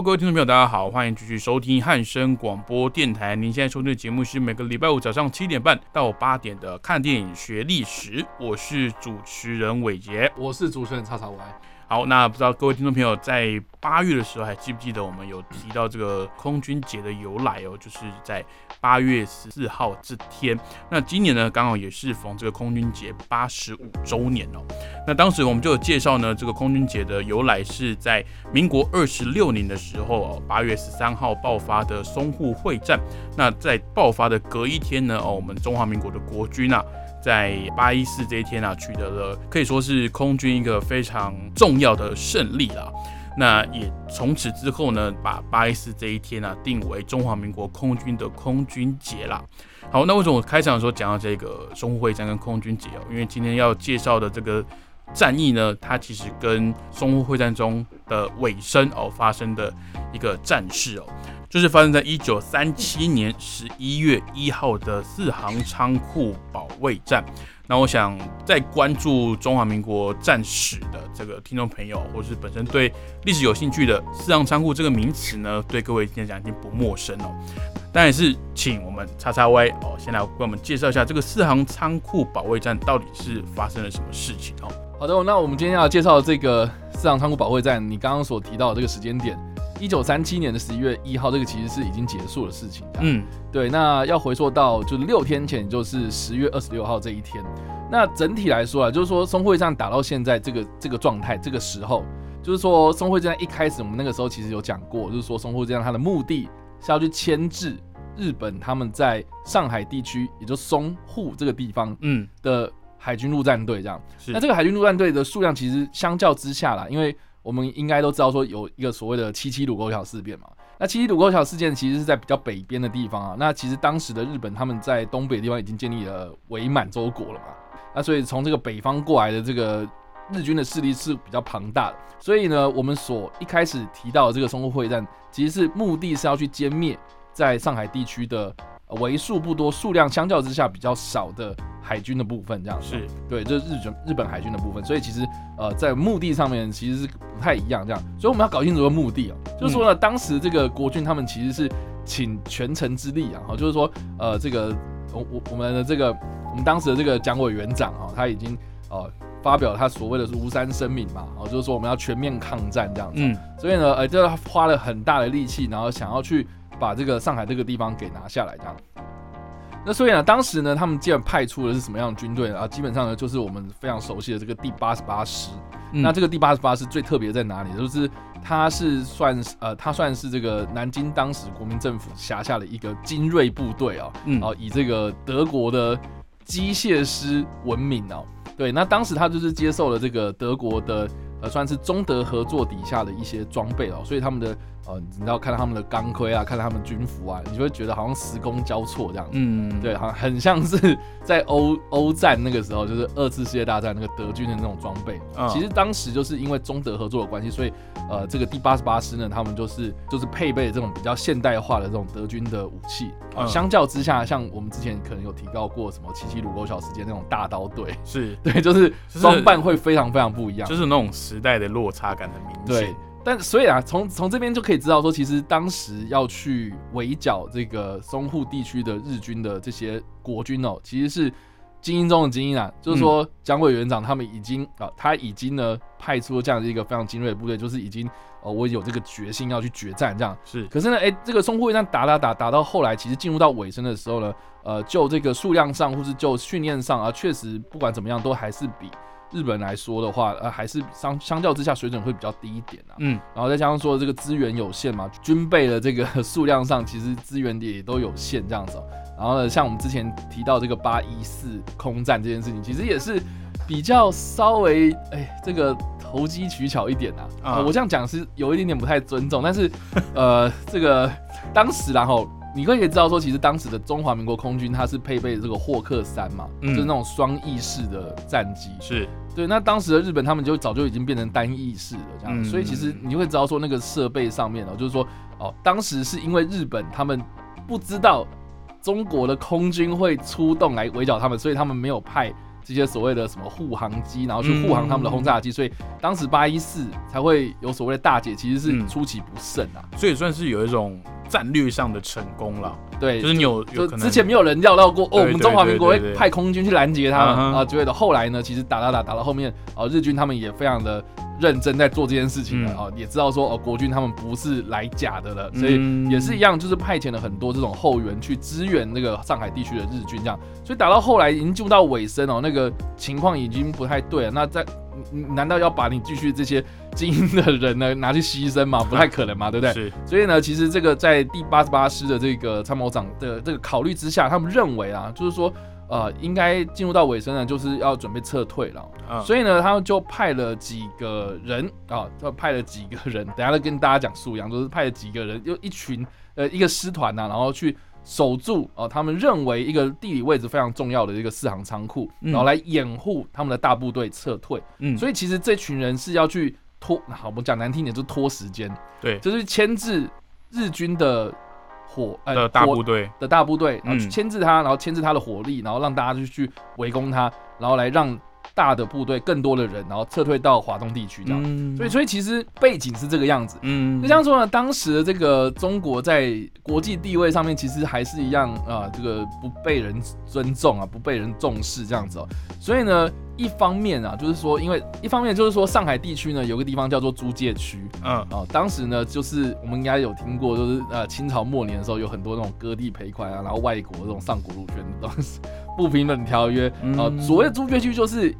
各位听众朋友，大家好，欢迎继续收听汉声广播电台。您现在收听的节目是每个礼拜五早上七点半到八点的《看电影学历史》，我是主持人伟杰，我是主持人叉叉 Y。好，那不知道各位听众朋友在八月的时候还记不记得我们有提到这个空军节的由来哦？就是在八月十四号这天。那今年呢，刚好也是逢这个空军节八十五周年哦。那当时我们就有介绍呢，这个空军节的由来是在民国二十六年的时候哦，八月十三号爆发的淞沪会战。那在爆发的隔一天呢，哦，我们中华民国的国军啊。在八一四这一天啊，取得了可以说是空军一个非常重要的胜利啦。那也从此之后呢，把八一四这一天啊定为中华民国空军的空军节啦。好，那为什么我开场的时候讲到这个淞沪会战跟空军节哦？因为今天要介绍的这个战役呢，它其实跟淞沪会战中的尾声哦发生的一个战事哦。就是发生在一九三七年十一月一号的四行仓库保卫战。那我想，在关注中华民国战史的这个听众朋友，或是本身对历史有兴趣的，四行仓库这个名词呢，对各位今天讲已经不陌生了。但也是请我们叉叉 Y 哦，先来为我们介绍一下这个四行仓库保卫战到底是发生了什么事情哦。好的，那我们今天要介绍的这个四行仓库保卫战，你刚刚所提到的这个时间点。一九三七年的十一月一号，这个其实是已经结束的事情。嗯，对。那要回溯到就是六天前，就是十月二十六号这一天。那整体来说啊，就是说松会战打到现在这个这个状态，这个时候，就是说松会战一开始，我们那个时候其实有讲过，就是说松会战它的目的是要去牵制日本他们在上海地区，也就淞沪这个地方，嗯的海军陆战队这样。那这个海军陆战队的数量其实相较之下啦，因为我们应该都知道说有一个所谓的七七卢沟桥事变嘛，那七七卢沟桥事件其实是在比较北边的地方啊，那其实当时的日本他们在东北地方已经建立了伪满洲国了嘛，那所以从这个北方过来的这个日军的势力是比较庞大的，所以呢，我们所一开始提到的这个淞沪会战，其实是目的是要去歼灭在上海地区的为数不多、数量相较之下比较少的。海军的部分这样是。对，这是日本日本海军的部分，所以其实呃在目的上面其实是不太一样这样，所以我们要搞清楚个目的啊，就是说呢，当时这个国军他们其实是请全城之力啊，哈，就是说呃这个我我我们的这个我们当时的这个蒋委员长啊，他已经呃发表他所谓的庐山声明嘛，哦，就是说我们要全面抗战这样子，嗯，所以呢，呃，就花了很大的力气，然后想要去把这个上海这个地方给拿下来这样。那所以呢，当时呢，他们既然派出的是什么样的军队啊？基本上呢，就是我们非常熟悉的这个第八十八师。那这个第八十八师最特别在哪里？就是它是算呃，它算是这个南京当时国民政府辖下的一个精锐部队啊。嗯。哦，以这个德国的机械师闻名哦。对，那当时他就是接受了这个德国的呃，算是中德合作底下的一些装备哦，所以他们的。哦，你知道看到他们的钢盔啊，看到他们军服啊，你就会觉得好像时空交错这样子。嗯，对，好像很像是在欧欧战那个时候，就是二次世界大战那个德军的那种装备。其实当时就是因为中德合作的关系，所以呃，这个第八十八师呢，他们就是就是配备这种比较现代化的这种德军的武器。啊，相较之下，像我们之前可能有提到过什么七七卢沟桥事件那种大刀队，是 对，就是装扮会非常非常不一样，就是那种时代的落差感很明显。但所以啊，从从这边就可以知道说，其实当时要去围剿这个淞沪地区的日军的这些国军哦，其实是精英中的精英啊。就是说，蒋委员长他们已经啊，他已经呢派出了这样的一个非常精锐的部队，就是已经哦，我有这个决心要去决战这样。是，可是呢，哎，这个淞沪一战打打打打到后来，其实进入到尾声的时候呢，呃，就这个数量上或是就训练上啊，确实不管怎么样，都还是比。日本来说的话，呃，还是相相较之下水准会比较低一点啊。嗯，然后再加上说这个资源有限嘛，军备的这个 数量上其实资源也都有限这样子。然后呢，像我们之前提到这个八一四空战这件事情，其实也是比较稍微哎这个投机取巧一点呐、啊。啊呃我这样讲是有一点点不太尊重，但是呃，这个当时然后。你可以知道说，其实当时的中华民国空军它是配备这个霍克三嘛，嗯。就是那种双翼式的战机。是。对，那当时的日本他们就早就已经变成单翼式了，这样，嗯。所以其实你会知道说那个设备上面哦，就是说哦，当时是因为日本他们不知道中国的空军会出动来围剿他们，所以他们没有派这些所谓的什么护航机，然后去护航他们的轰炸机，所以当时八一四才会有所谓的大捷，其实是嗯出其不慎啊。所以算是有一种战略上的成功了，对，就是你有有就之前没有人料到过哦，我们中华民国会派空军去拦截他们啊之类的。后来呢，其实打打打打到后面，啊，日军他们也非常的认真在做这件事情的嗯啊，也知道说哦，国军他们不是来假的了，所以嗯也是一样，就是派遣了很多这种后援去支援那个上海地区的日军，这样。所以打到后来已经进入到尾声哦，那个情况已经不太对了。那在难道要把你继续这些精英的人呢拿去牺牲吗？不太可能嘛，对不对？是所以呢，其实这个在第八十八师的这个参谋长的这个考虑之下，他们认为啊，就是说，呃，应该进入到尾声呢，就是要准备撤退了。嗯所以呢，他们就派了几个人啊，就派了几个人，等下再跟大家讲数量，就是派了几个人，就一群呃一个师团呐、然后去守住哦、他们认为一个地理位置非常重要的一个四行仓库，嗯然后来掩护他们的大部队撤退。嗯，所以其实这群人是要去拖，好，我们讲难听点，就拖时间。对就是牵制日军的火呃的大部队。的大部队，然后去嗯。牵制他，然后牵制他的火力，然后让大家就去围攻他，然后来让大的部队更多的人，然后撤退到华东地区这样。嗯所以，所以其实背景是这个样子。嗯就像说呢，当时的这个中国在国际地位上面，其实还是一样啊，这个不被人尊重啊，不被人重视这样子哦。所以呢，一方面啊，就是说，因为一方面就是说，上海地区呢有个地方叫做租界区，嗯哦，当时呢，就是我们应该有听过，就是呃清朝末年的时候，有很多那种割地赔款啊，然后外国这种上古入权的东西，不平等条约啊、嗯所谓的租界区就是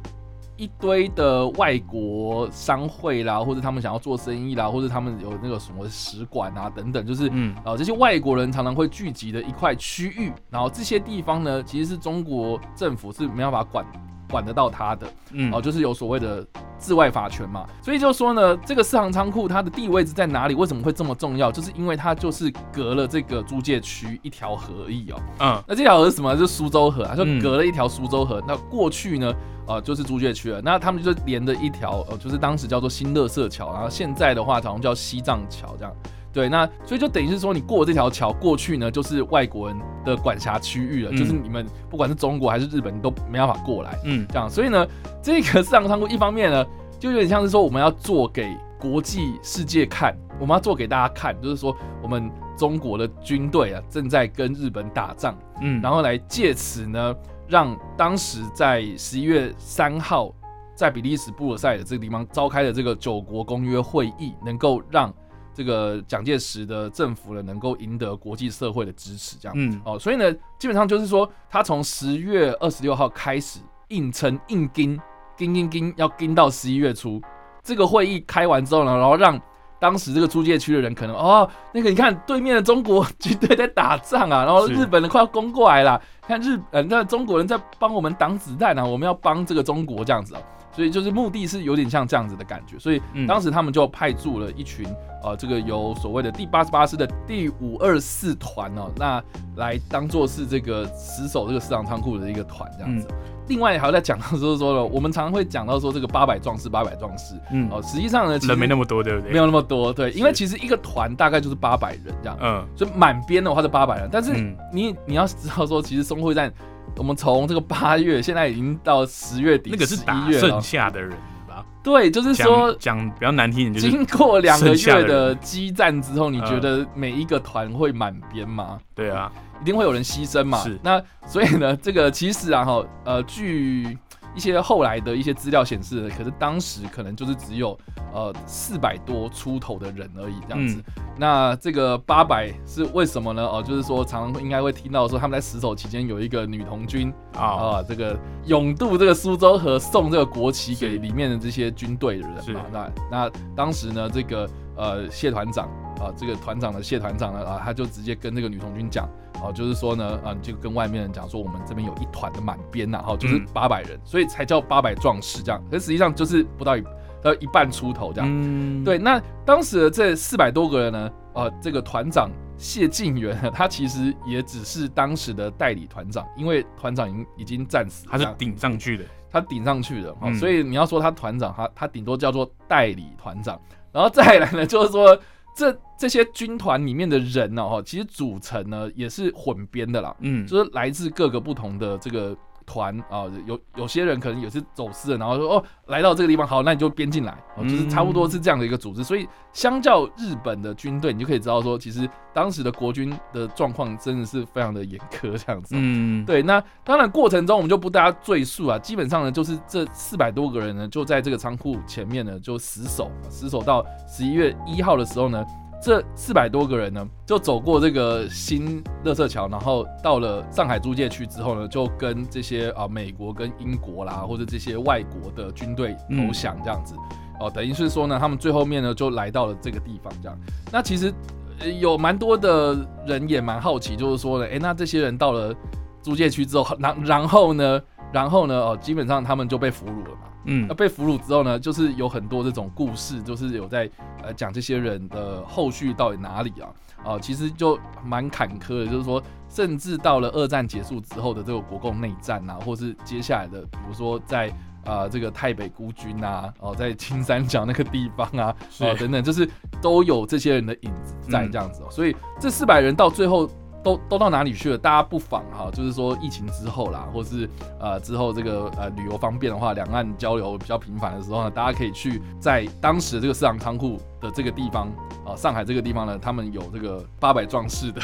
一堆的外国商会啦，或者他们想要做生意啦，或者他们有那个什么使馆啊等等，就是嗯。啊、这些外国人常常会聚集的一块区域，然后这些地方呢，其实是中国政府是没办法管管得到他的。嗯哦，就是有所谓的治外法权嘛，所以就说呢，这个四行仓库它的地理位置在哪里？为什么会这么重要？就是因为它就是隔了这个租界区一条河而已哦。嗯那这条河是什么？就是苏州河啊，就嗯隔了一条苏州河。那过去呢，呃，就是租界区了。那他们就连着一条，呃，就是当时叫做新乐色桥，然后现在的话好像叫西藏桥这样。对，那所以就等于是说，你过这条桥过去呢，就是外国人的管辖区域了，嗯就是你们不管是中国还是日本，你都没办法过来。嗯这样，所以呢，这个市场仓库一方面呢，就有点像是说我们要做给国际世界看，我们要做给大家看，就是说我们中国的军队啊正在跟日本打仗，嗯，然后来借此呢，让当时在十一月三号在比利时布鲁塞尔这个地方召开的这个九国公约会议，能够让这个蒋介石的政府呢，能够赢得国际社会的支持，这样。嗯哦，所以呢，基本上就是说，他从十月二十六号开始硬撑硬盯盯盯盯，要盯到十一月初。这个会议开完之后呢，然后让当时这个租界区的人可能哦，那个你看对面的中国军队在打仗啊，然后日本人快要攻过来了，看日呃那中国人在帮我们挡子弹啊，我们要帮这个中国这样子哦。所以就是目的是有点像这样子的感觉，所以嗯。当时他们就派驻了一群呃，这个由所谓的第八十八师的第五二四团哦，那来当做是这个死守这个市场仓库的一个团这样子。另外还有在讲到就是说呢，我们常常会讲到说这个八百壮士，八百壮士嗯。哦，实际上呢，人没那么多，对不对？没有那么多，对，因为其实一个团大概就是八百人这样，嗯。所以满编的话是八百人，但是嗯。你你要知道说，其实淞沪战，我们从这个八月现在已经到十月底，那个是打11月剩，下的人吧？对，就是说讲讲比较难听一点，就是经过两个月的激战之后，你嗯觉得每一个团会满编吗？对啊，一定会有人牺牲嘛是？那所以呢，这个其实啊哈，呃，据一些后来的一些资料显示，可是当时可能就是只有呃四百多出头的人而已这样子。嗯那这个八百是为什么呢？哦、就是说常常应该会听到说他们在死守期间有一个女童军啊，啊，这个勇渡这个苏州河，送这个国旗给里面的这些军队的人是嘛。那那当时呢，这个呃谢团长啊，这个团长的谢团长呢啊，他就直接跟这个女童军讲，啊、就是说呢啊，你就跟外面人讲说，我们这边有一团的满编呐，哈、就是嗯八百人，所以才叫八百壮士这样。可是实际上就是不到一呃一半出头这样。嗯，对，那当时的这四百多个人呢，啊，这个团长谢晋元，他其实也只是当时的代理团长，因为团长已经已经战死他是顶上去的。他顶上去的，哦嗯所以你要说他团长，他他顶多叫做代理团长。然后再来呢，就是说这这些军团里面的人呢，哈，其实组成呢也是混编的啦，嗯，就是来自各个不同的这个团啊，有有些人可能也是走私的，然后说哦，来到这个地方，好，那你就编进来，哦，就是差不多是这样的一个组织。所以相较日本的军队，你就可以知道说，其实当时的国军的状况真的是非常的严苛，这样子。嗯，对，那当然过程中我们就不大家赘述啊，基本上呢，就是这四百多个人呢，就在这个仓库前面呢，就死守，死守到十一月一号的时候呢，这四百多个人呢，就走过这个新乐色桥，然后到了上海租界区之后呢，就跟这些啊美国跟英国啦，或者这些外国的军队投降这样子。哦，等于是说呢，他们最后面呢就来到了这个地方，这样。那其实、呃有蛮多的人也蛮好奇，就是说呢，诶，那这些人到了租界区之后，然然后呢，然后呢，哦，基本上他们就被俘虏了嘛。嗯那，被俘虏之后呢，就是有很多这种故事，就是有在呃讲这些人的后续到底哪里啊？啊、其实就蛮坎坷的，就是说，甚至到了二战结束之后的这个国共内战啊，或是接下来的，比如说在啊、这个太北孤军啊，哦、在青三角那个地方啊，是哦、等等，就是都有这些人的影子在嗯这样子、哦，所以这四百人到最后。都都到哪里去了？大家不妨哈，就是说疫情之后啦，或是呃之后这个呃旅游方便的话，两岸交流比较频繁的时候呢，大家可以去在当时这个市场仓库的这个地方啊、上海这个地方呢，他们有这个八百壮士的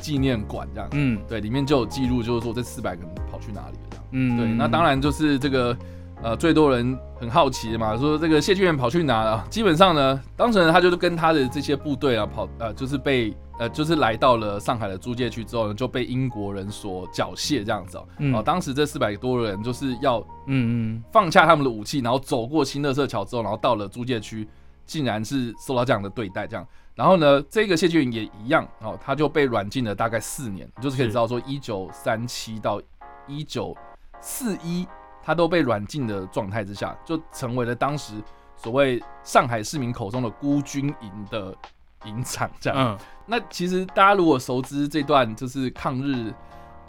纪念馆这样，嗯对，里面就有记录，就是说这四百个人跑去哪里了这样。嗯，对，那当然就是这个呃最多人很好奇的嘛，说这个谢晋元跑去哪了？基本上呢，当时呢他就是跟他的这些部队啊跑呃就是被呃就是来到了上海的租界区之后呢，就被英国人所缴械这样子哦。嗯哦，当时这四百多人就是要嗯嗯放下他们的武器，然后走过新乐色桥之后，然后到了租界区，竟然是受到这样的对待，这样。然后呢，这个谢晋元也一样哦，他就被软禁了大概四年，就是可以知道说，一九三七到一九四一，他都被软禁的状态之下，就成为了当时所谓上海市民口中的孤军营的营长，这样。嗯那其实大家如果熟知这段就是抗日，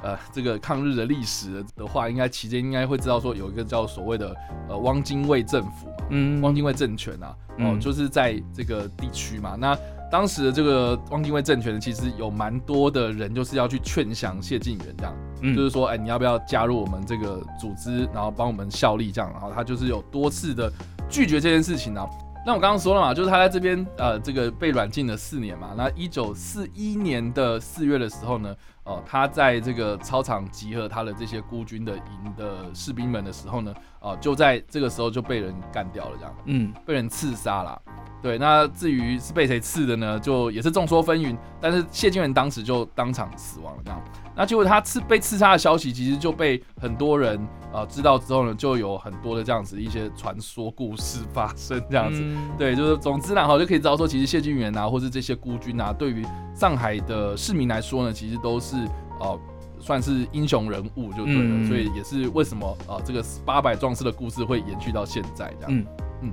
呃，这个抗日的历史的话，应该期间应该会知道说有一个叫所谓的呃汪精卫政府嘛，嗯，汪精卫政权啊，哦、嗯就是在这个地区嘛。那当时的这个汪精卫政权，其实有蛮多的人就是要去劝降谢晋元这样，嗯就是说，哎，你要不要加入我们这个组织，然后帮我们效力这样？然后他就是有多次的拒绝这件事情啊。那我刚刚说了嘛，就是他在这边呃，这个被软禁了四年嘛。那一九四一年的四月的时候呢，哦、他在这个操场集合他的这些孤军的营的士兵们的时候呢，哦、就在这个时候就被人干掉了，这样嗯被人刺杀了。对，那至于是被谁刺的呢，就也是众说纷纭。但是谢晋元当时就当场死亡了，这样。那结果他刺被刺杀的消息，其实就被很多人呃知道之后呢，就有很多的这样子一些传说故事发生，这样子。嗯对，就是总之呢，哈，就可以知道说，其实谢晋元啊，或是这些孤军啊，对于上海的市民来说呢，其实都是呃算是英雄人物就对了，嗯所以也是为什么呃这个八百壮士的故事会延续到现在这样。嗯嗯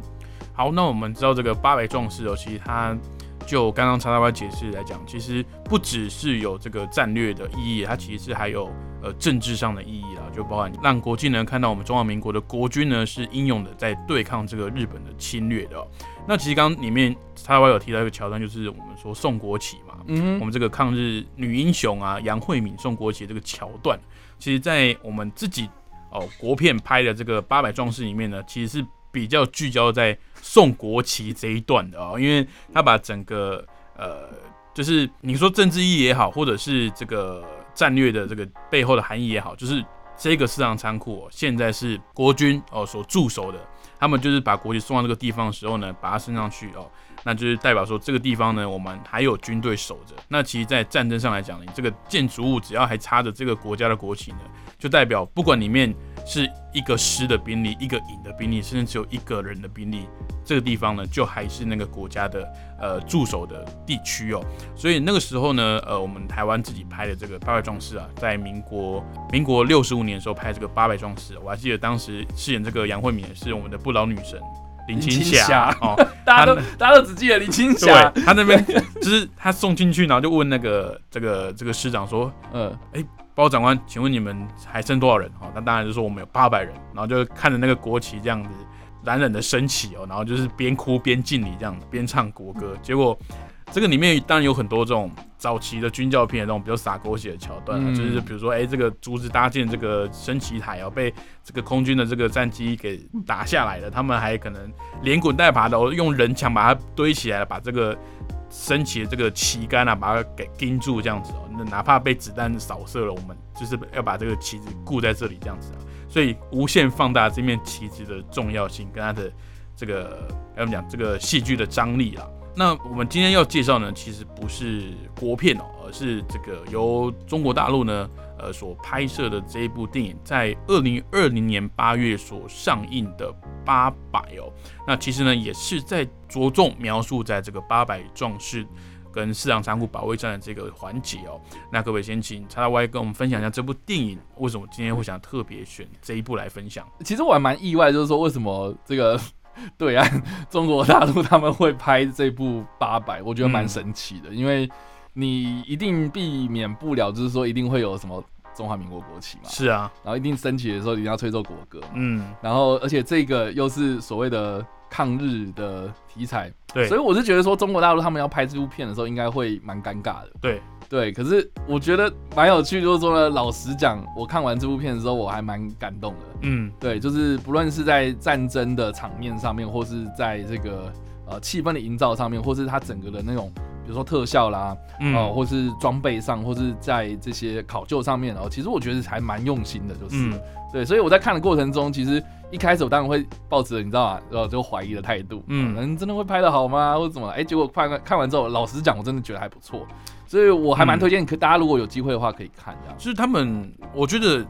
好，那我们知道这个八百壮士哦，其实它就刚刚查大歪解释来讲，其实不只是有这个战略的意义，它其实是还有呃政治上的意义啦，就包含让国际呢看到我们中华民国的国军呢是英勇的在对抗这个日本的侵略的哦、那其实刚刚里面查大歪有提到一个桥段，就是我们说送国旗嘛，嗯，我们这个抗日女英雄啊，杨惠敏送国旗的这个桥段，其实，在我们自己哦国片拍的这个八百壮士里面呢，其实是比较聚焦在送国旗这一段的哦，因为他把整个呃，就是你说政治意义也好，或者是这个战略的这个背后的含义也好，就是这个市场仓库、哦、现在是国军哦所驻守的，他们就是把国旗送到这个地方的时候呢，把它升上去哦，那就是代表说这个地方呢，我们还有军队守着。那其实，在战争上来讲，你这个建筑物只要还插着这个国家的国旗呢，就代表不管里面是一个师的兵力、一个营的兵力，甚至只有一个人的兵力，这个地方呢，就还是那个国家的呃驻守的地区哦。所以那个时候呢，呃，我们台湾自己拍的这个八百壮士啊，在民国民国六十五年的时候拍这个八百壮士，我还记得当时饰演这个杨惠敏是我们的不老女神林青霞。霞。哦，大家都大家都只记得林青霞，对他那边就是他送进去，然后就问那个这个这个师长说，嗯，报告长官，请问你们还剩多少人？哦，他当然就说我们有八百人，然后就看着那个国旗这样子冉冉的升起哦，然后就是边哭边敬礼这样子，边唱国歌。结果这个里面当然有很多这种早期的军教片的那种比较洒狗血的桥段啊，嗯就是比如说，哎、这个竹子搭建这个升旗台哦，被这个空军的这个战机给打下来了，他们还可能连滚带爬的、我、用人墙把它堆起来，把这个升起的这个旗杆啊，把它给钉住这样子哦。那哪怕被子弹扫射了，我们就是要把这个旗子固在这里这样子啊。所以无限放大这面旗子的重要性跟它的这个要怎么讲这个戏剧的张力啊。那我们今天要介绍呢，其实不是国片哦，而是这个由中国大陆呢呃所拍摄的这一部电影，在二零二零年八月所上映的《八百》哦。那其实呢，也是在着重描述在这个八百壮士跟四行仓库保卫战的这个环节哦。那各位先请叉叉 Y 跟我们分享一下这部电影为什么今天会想特别选这一部来分享。其实我还蛮意外，就是说为什么这个 对岸中国大陆 他们会拍这部《八百》，我觉得蛮嗯神奇的，因为你一定避免不了，就是说一定会有什么中华民国国旗嘛，是啊，然后一定升起的时候一定要吹奏国歌，嗯，然后而且这个又是所谓的抗日的题材，对所以我是觉得说中国大陆他们要拍这部片的时候，应该会蛮尴尬的。对，对，可是我觉得蛮有趣，就是说呢，老实讲，我看完这部片的时候，我还蛮感动的。嗯，对，就是不论是在战争的场面上面，或是在这个呃气氛的营造上面，或是它整个的那种，比如说特效啦，嗯。哦、或是装备上，或是在这些考究上面，哦，其实我觉得还蛮用心的，就是、嗯。对，所以我在看的过程中，其实一开始我当然会抱持着你知道吗，呃，就怀疑的态度，嗯。嗯，真的会拍的好吗，或者怎么？哎，结果看完看完之后，老实讲，我真的觉得还不错，所以我还蛮嗯推荐，可大家如果有机会的话，可以看这样。就是他们，我觉得，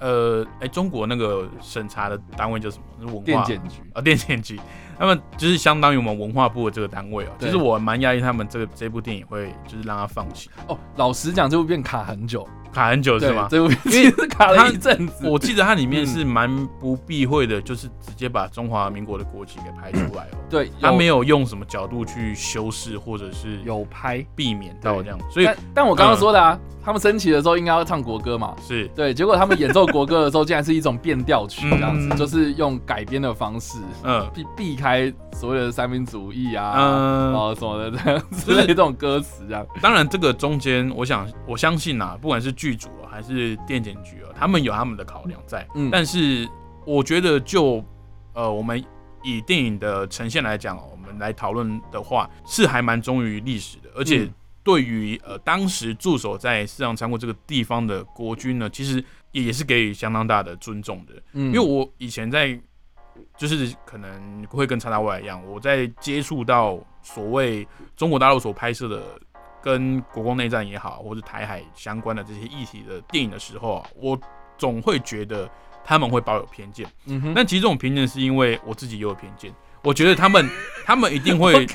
呃，哎、中国那个审查的单位叫什么？是文化电检局，啊，电检局，他们就是相当于我们文化部的这个单位哦。其实我蛮压抑，他们这个这部电影会就是让他放弃，哦，老实讲，这部片卡很久，卡很久是吗？对这部片因为其实卡了一阵子。我记得它里面嗯是蛮不避讳的，就是直接把中华民国的国旗给拍出来哦。对，他没有有用什么角度去修饰，或者是有拍，避免到这样，所以但但我刚刚说的啊，他们升旗的时候应该要唱国歌嘛。是对，结果他们演奏国歌的时候，竟然是一种变调曲这样子，嗯就是用改编的方式嗯避避开所谓的三民主义啊，嗯，哦什么的这样之类的这种歌词这样。当然这个中间，我想我相信啊、不管是剧组、啊、还是电检局啊，他们有他们的考量在，嗯。但是我觉得就呃我们以电影的呈现来讲哦，我们来讨论的话，是还蛮忠于历史的，而且嗯。对于呃当时驻守在四行仓库这个地方的国军呢，其实也也是给予相当大的尊重的。嗯。因为我以前在就是可能会跟叉叉 Y 一样，我在接触到所谓中国大陆所拍摄的跟国共内战也好，或者台海相关的这些议题的电影的时候啊，我总会觉得他们会抱有偏见。嗯哼，但其实这种偏见是因为我自己也有偏见，我觉得他们 他们一定会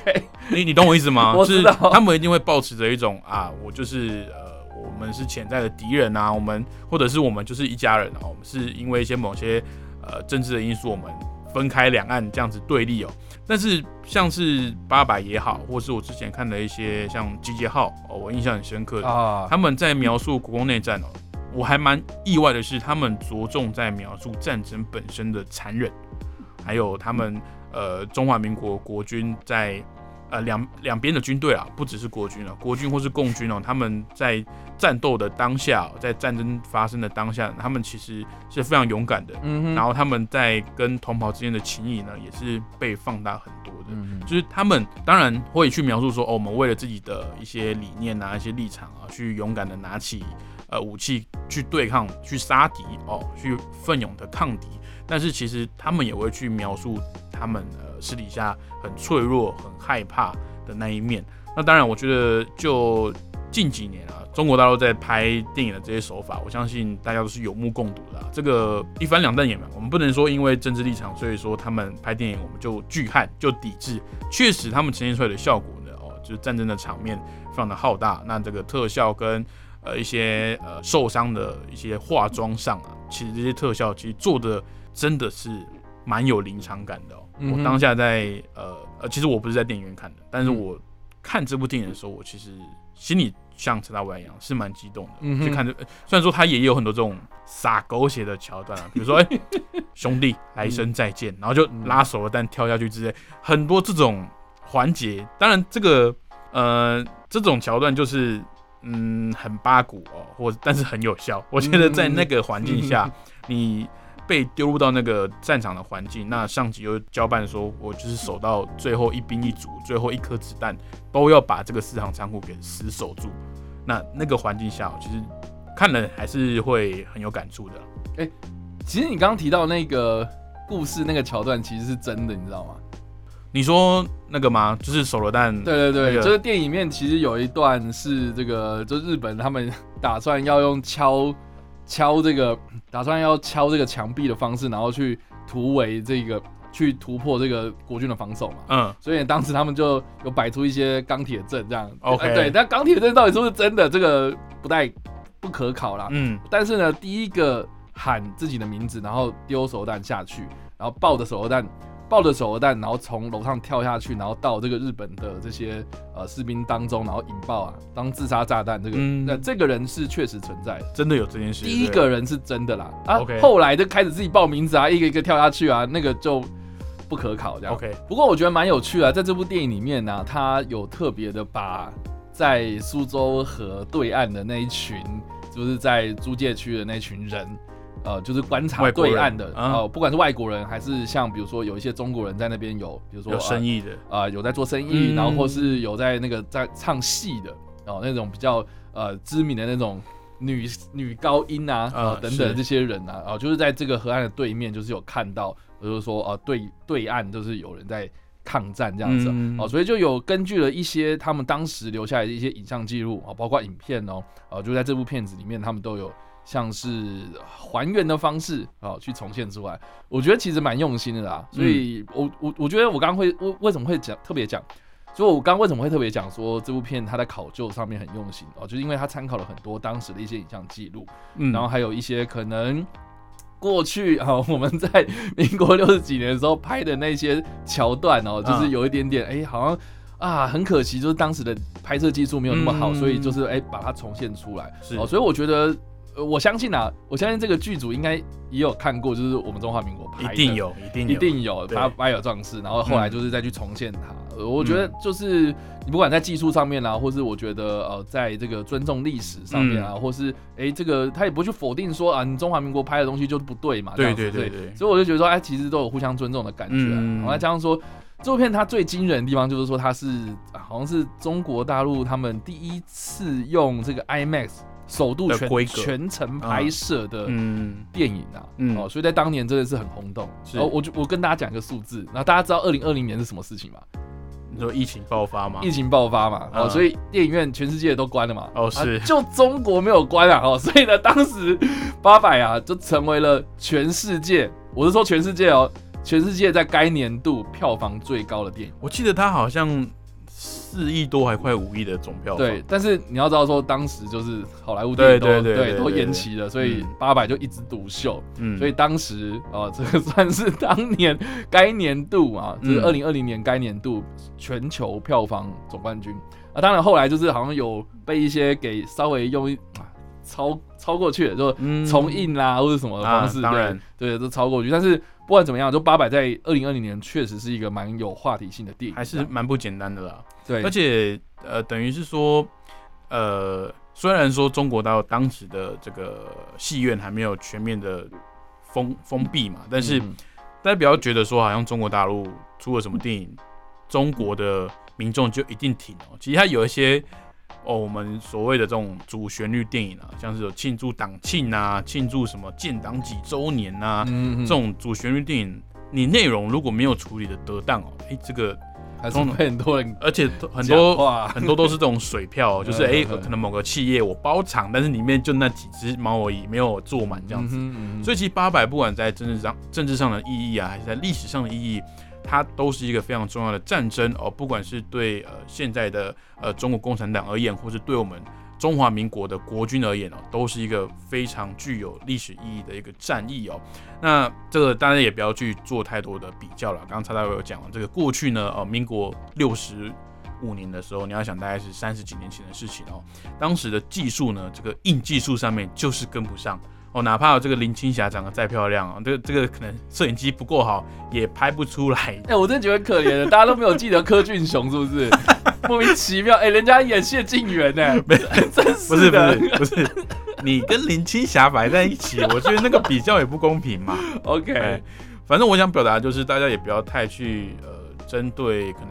你你懂我意思吗？就是他们一定会保持着一种啊，我就是呃，我们是潜在的敌人啊，我们或者是我们就是一家人啊，我们是因为一些某些呃政治的因素，我们分开两岸这样子对立哦。但是像是八百也好，或是我之前看的一些像集结号哦，我印象很深刻的，啊，他们在描述国共内战哦，我还蛮意外的是，他们着重在描述战争本身的残忍，还有他们呃中华民国国军在呃两两边的军队啊，不只是国军啊，国军或是共军哦，他们在战斗的当下哦，在战争发生的当下，他们其实是非常勇敢的，嗯哼，然后他们在跟同袍之间的情谊呢，也是被放大很多的。嗯哼就是他们当然会去描述说，哦，我们为了自己的一些理念啊、一些立场啊，去勇敢的拿起呃武器去对抗、去杀敌哦，去奋勇的抗敌。但是其实他们也会去描述他们呃私底下很脆弱、很害怕的那一面。那当然，我觉得就近几年啊，中国大陆在拍电影的这些手法，我相信大家都是有目共睹的、这个一翻两瞪眼嘛，我们不能说因为政治立场，所以说他们拍电影我们就拒汉就抵制。确实，他们呈现出来的效果呢，哦，就是战争的场面非常的浩大，那这个特效跟呃一些呃受伤的一些化妆上啊，其实这些特效其实做的真的是蛮有临场感的、哦。嗯我当下在呃呃，其实我不是在电影院看的，但是嗯我看这部电影的时候，我其实心里像陈大伟一样是蛮激动的。嗯哼去看这，呃虽然说他也有很多这种撒狗血的桥段啊，比如说哎、兄弟来生再见，然后就拉手了，但跳下去之类，很多这种环节。当然这个呃这种桥段就是嗯很八股哦，或但是很有效。我觉得在那个环境下，你被丢入到那个战场的环境，那上级又交办说，我就是守到最后一兵一卒，最后一颗子弹都要把这个四行仓库给死守住。那那个环境下，其实看了还是会很有感触的。其实你刚刚提到那个故事那个桥段，其实是真的，你知道吗？你说那个吗？就是手榴弹，对对对，那个这个电影里面其实有一段是这个，就日本他们打算要用敲敲这个，打算要敲这个墙壁的方式，然后去突围这个，去突破这个国军的防守嘛。嗯，所以当时他们就有摆出一些钢铁阵这样。OK 呃对，那钢铁阵到底是不是真的，这个不太不可考啦。嗯但是呢，第一个喊自己的名字，然后丢手榴弹下去，然后抱着手榴弹，抱着手榴弹，然后从楼上跳下去，然后到这个日本的这些呃士兵当中，然后引爆啊，当自杀炸弹。这个嗯那、这个人是确实存在的，真的有这件事。第一个人是真的啦。啊后来就开始自己报名字啊，一个一个跳下去啊，那个就不可考这样。OK，不过我觉得蛮有趣的，在这部电影里面呢、他有特别的把在苏州河对岸的那一群，就是在租界区的那群人，呃，就是观察对岸的，啊。呃，不管是外国人还是像比如说有一些中国人在那边有，比如说有生意的，啊、呃有在做生意，嗯。然后或是有在那个在唱戏的哦，那种比较呃知名的那种女女高音啊，呃呃等等这些人啊，啊、就是在这个河岸的对面，就是有看到，就是说呃对对岸就是有人在抗战这样子、嗯。哦，所以就有根据了一些他们当时留下来的一些影像记录啊、哦，包括影片哦，呃，就在这部片子里面，他们都有。像是还原的方式啊、哦，去重现出来，我觉得其实蛮用心的啦。所以我我我觉得我刚刚会为为什么会讲特别讲，所以我刚刚为什么会特别讲说这部片它在考究上面很用心哦，就是因为它参考了很多当时的一些影像记录，嗯，然后还有一些可能过去啊、哦、我们在民国六十几年的时候拍的那些桥段哦，就是嗯有一点点哎、好像。啊，很可惜，就是当时的拍摄技术没有那么好，嗯所以就是哎、把它重现出来。是哦，所以我觉得，呃我相信啊，我相信这个剧组应该也有看过，就是我们中华民国拍的，一定有，一定有，一定有对。八八有壮士，然后后来嗯。就是再去重现它。呃我觉得就是你不管在技术上面啊，或是我觉得呃，在这个尊重历史上面啊，嗯。或是哎、这个他也不去否定说啊，你中华民国拍的东西就是不对嘛，对对对对，所以我就觉得说，哎，其实都有互相尊重的感觉、啊。嗯。然后再加上说，这部片它最惊人的地方就是说，它是、啊好像是中国大陆他们第一次用这个 IMAX 首度全全程拍摄的嗯电影啊，嗯哦，所以在当年真的是很轰动。哦我就我跟大家讲一个数字，然后大家知道二零二零年是什么事情吗？你说疫情爆发吗？疫情爆发嘛，哦，嗯所以电影院全世界都关了嘛。哦是啊就中国没有关啊，哦，所以呢，当时八百啊就成为了全世界，我是说全世界哦，全世界在该年度票房最高的电影。我记得他好像四亿多，还快五亿的总票房。对，但是你要知道说，当时就是好莱坞电影都对都延期了，所以嗯八百就一枝独秀。嗯，所以当时啊、这个算是当年该年度啊，就是嗯二零二零年该年度全球票房总冠军啊。当然后来就是好像有被一些给稍微用超超过去了，就嗯重印啦、或者什么的方式，啊当然对对，都超过去。但是不管怎么样，就八百在二零二零年确实是一个蛮有话题性的电影，还是蛮不简单的啦。对，而且呃，等于是说，呃，虽然说中国大陆当时的这个戏院还没有全面的封封闭嘛，但是嗯大家不要觉得说好像中国大陆出了什么电影，中国的民众就一定挺哦。其实它有一些哦，我们所谓的这种主旋律电影啊，像是有庆祝党庆啊，庆祝什么建党几周年啊，嗯这种主旋律电影，你内容如果没有处理的得当哦，诶，这个还是被很多人而且很多哇很多都是这种水票哦，就是诶，嗯嗯可能某个企业我包场，但是里面就那几只猫而已，没有坐满这样子。子所以其实八百不管在政治上政治上的意义啊，还是在历史上的意义，它都是一个非常重要的战争哦。不管是对呃现在的呃中国共产党而言，或是对我们中华民国的国军而言哦，都是一个非常具有历史意义的一个战役哦。那这个当然也不要去做太多的比较了。刚刚蔡大伟有讲了，这个过去呢，呃，民国六十五年的时候，你要想大概是三十几年前的事情哦。当时的技术呢，这个硬技术上面就是跟不上哦。哪怕这个林青霞长得再漂亮啊，这个这个可能摄影机不够好，也拍不出来。哎，我真的觉得可怜的，大家都没有记得柯俊雄是不是？莫名其妙，哎，人家演谢晋元呢，没，真是不是不是不是，你跟林青霞摆在一起，我觉得那个比较也不公平嘛。OK，反正我想表达就是，大家也不要太去呃针对可能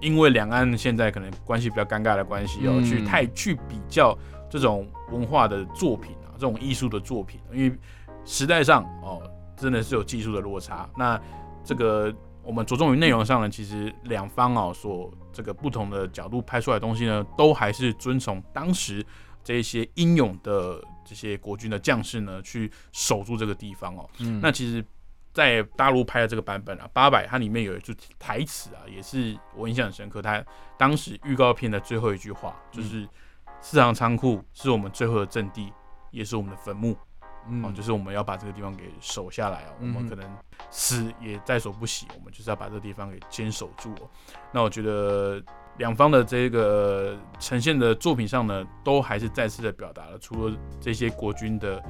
因为两岸现在可能关系比较尴尬的关系哦，去太去比较这种文化的作品啊，这种艺术的作品，因为时代上哦真的是有技术的落差。那这个我们着重于内容上呢，其实两方哦所。这个不同的角度拍出来的东西呢，都还是遵从当时这些英勇的这些国军的将士呢，去守住这个地方哦。嗯，那其实，在大陆拍的这个版本啊，八百它里面有一句台词啊，也是我印象很深刻。它当时预告片的最后一句话就是：“四行仓库是我们最后的阵地，也是我们的坟墓。”嗯，就是我们要把这个地方给守下来哦。我们可能死也在所不惜，我们就是要把这个地方给坚守住哦。那我觉得两方的这个呈现的作品上呢，都还是再次的表达了，除了这些国军的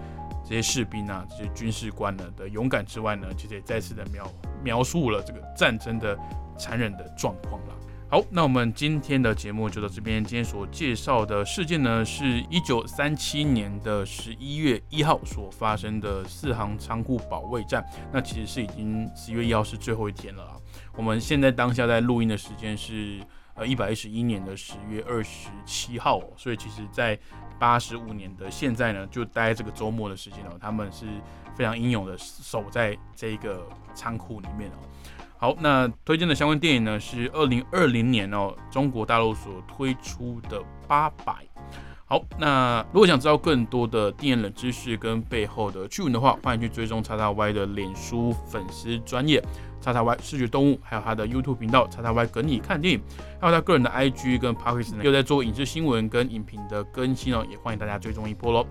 这些士兵啊、这些军事官呢的勇敢之外呢，其实也再次的描描述了这个战争的残忍的状况了。好，那我们今天的节目就到这边。今天所介绍的事件呢，是一九三七年的十一月一号所发生的四行仓库保卫战。那其实是已经十一月一号是最后一天了啊。我们现在当下在录音的时间是呃一百一十一年的十月二十七号，所以其实在八十五年的现在呢，就待这个周末的时间哦，他们是非常英勇的守在这个仓库里面哦。好，那推荐的相关电影呢是二零二零年哦，中国大陆所推出的《八百》。好，那如果想知道更多的电影冷知识跟背后的趣闻的话，欢迎去追踪叉叉 Y 的脸书粉丝专业叉叉 Y 视觉动物，还有他的 YouTube 频道叉叉 Y 跟你看电影，还有他个人的 IG 跟 p o c k e t 呢，又在做影视新闻跟影评的更新哦，也欢迎大家追踪一波喽。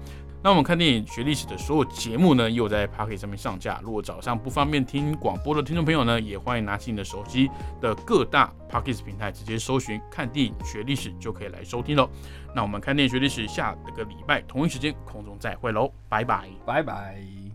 那我们看电影学历史的所有节目呢，又在 Pocket 上面上架。如果早上不方便听广播的听众朋友呢，也欢迎拿起你的手机的各大 Pocket 平台，直接搜寻“看电影学历史”就可以来收听喽。那我们看电影学历史，下个礼拜同一时间空中再会喽，拜拜，拜拜。